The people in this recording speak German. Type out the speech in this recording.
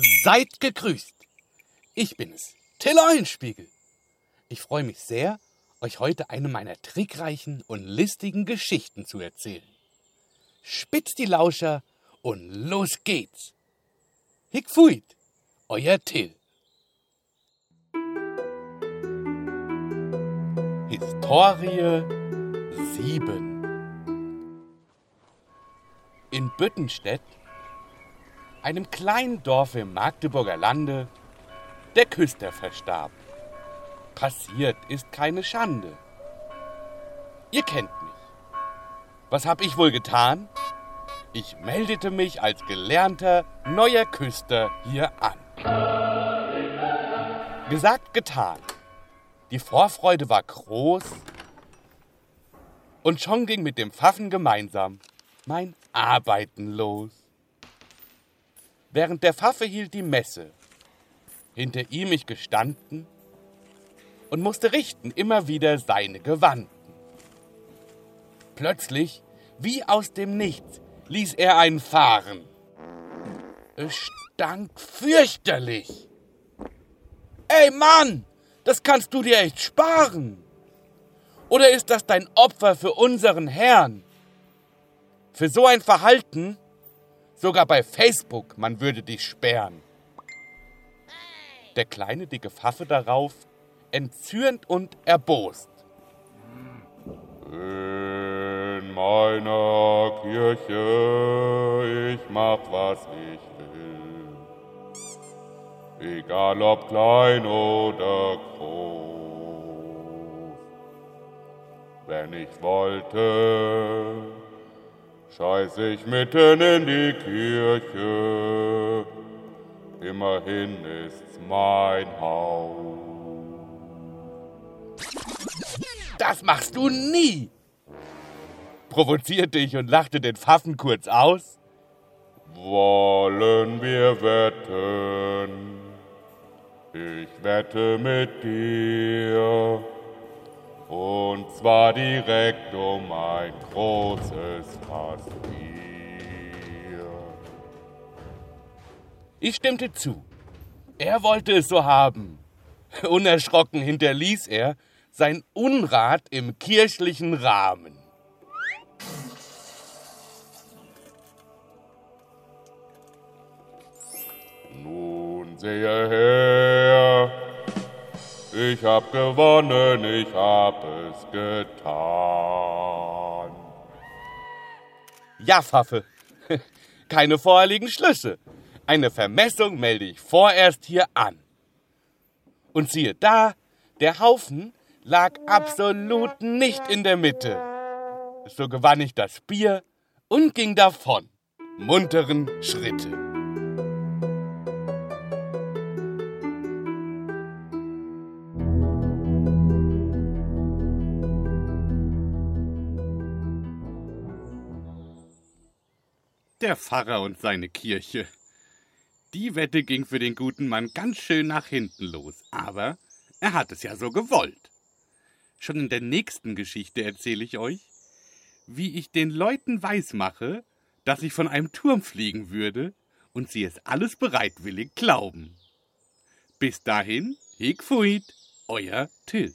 Seid gegrüßt. Ich bin es, Till Eulenspiegel. Ich freue mich sehr, euch heute eine meiner trickreichen und listigen Geschichten zu erzählen. Spitzt die Lauscher und los geht's. Hick fuit, euer Till. Historie 7 In Büttenstedt, einem kleinen Dorf im Magdeburger Lande, der Küster verstarb. Passiert ist keine Schande. Ihr kennt mich. Was hab ich wohl getan? Ich meldete mich als gelernter neuer Küster hier an. Gesagt, getan. Die Vorfreude war groß und schon ging mit dem Pfaffen gemeinsam mein Arbeiten los. Während der Pfaffe hielt die Messe, hinter ihm ich gestanden und musste richten immer wieder seine Gewanden. Plötzlich, wie aus dem Nichts, ließ er einen fahren. Es stank fürchterlich. Ey Mann, das kannst du dir echt sparen. Oder ist das dein Opfer für unseren Herrn? Für so ein Verhalten, sogar bei Facebook, man würde dich sperren. Der kleine dicke Pfaffe darauf, entzürnt und erbost. In meiner Kirche, ich mach was ich egal ob klein oder groß. Wenn ich wollte, scheiß ich mitten in die Kirche, immerhin ist's mein Haus. Das machst du nie! provozierte ich und lachte den Pfaffen kurz aus. Wollen wir wetten? Ich wette mit dir, und zwar direkt um ein großes Fass. Ich stimmte zu. Er wollte es so haben. Unerschrocken hinterließ er sein Unrat im kirchlichen Rahmen. Nun sehe her, ich hab gewonnen, ich hab es getan. Ja, Pfaffe, keine vorherigen Schlüsse. Eine Vermessung melde ich vorerst hier an. Und siehe da, der Haufen lag absolut nicht in der Mitte. So gewann ich das Bier und ging davon, munteren Schritte. Der Pfarrer und seine Kirche. Die Wette ging für den guten Mann ganz schön nach hinten los, aber er hat es ja so gewollt. Schon in der nächsten Geschichte erzähle ich euch, wie ich den Leuten weismache, dass ich von einem Turm fliegen würde und sie es alles bereitwillig glauben. Bis dahin, Hegfuit, euer Till.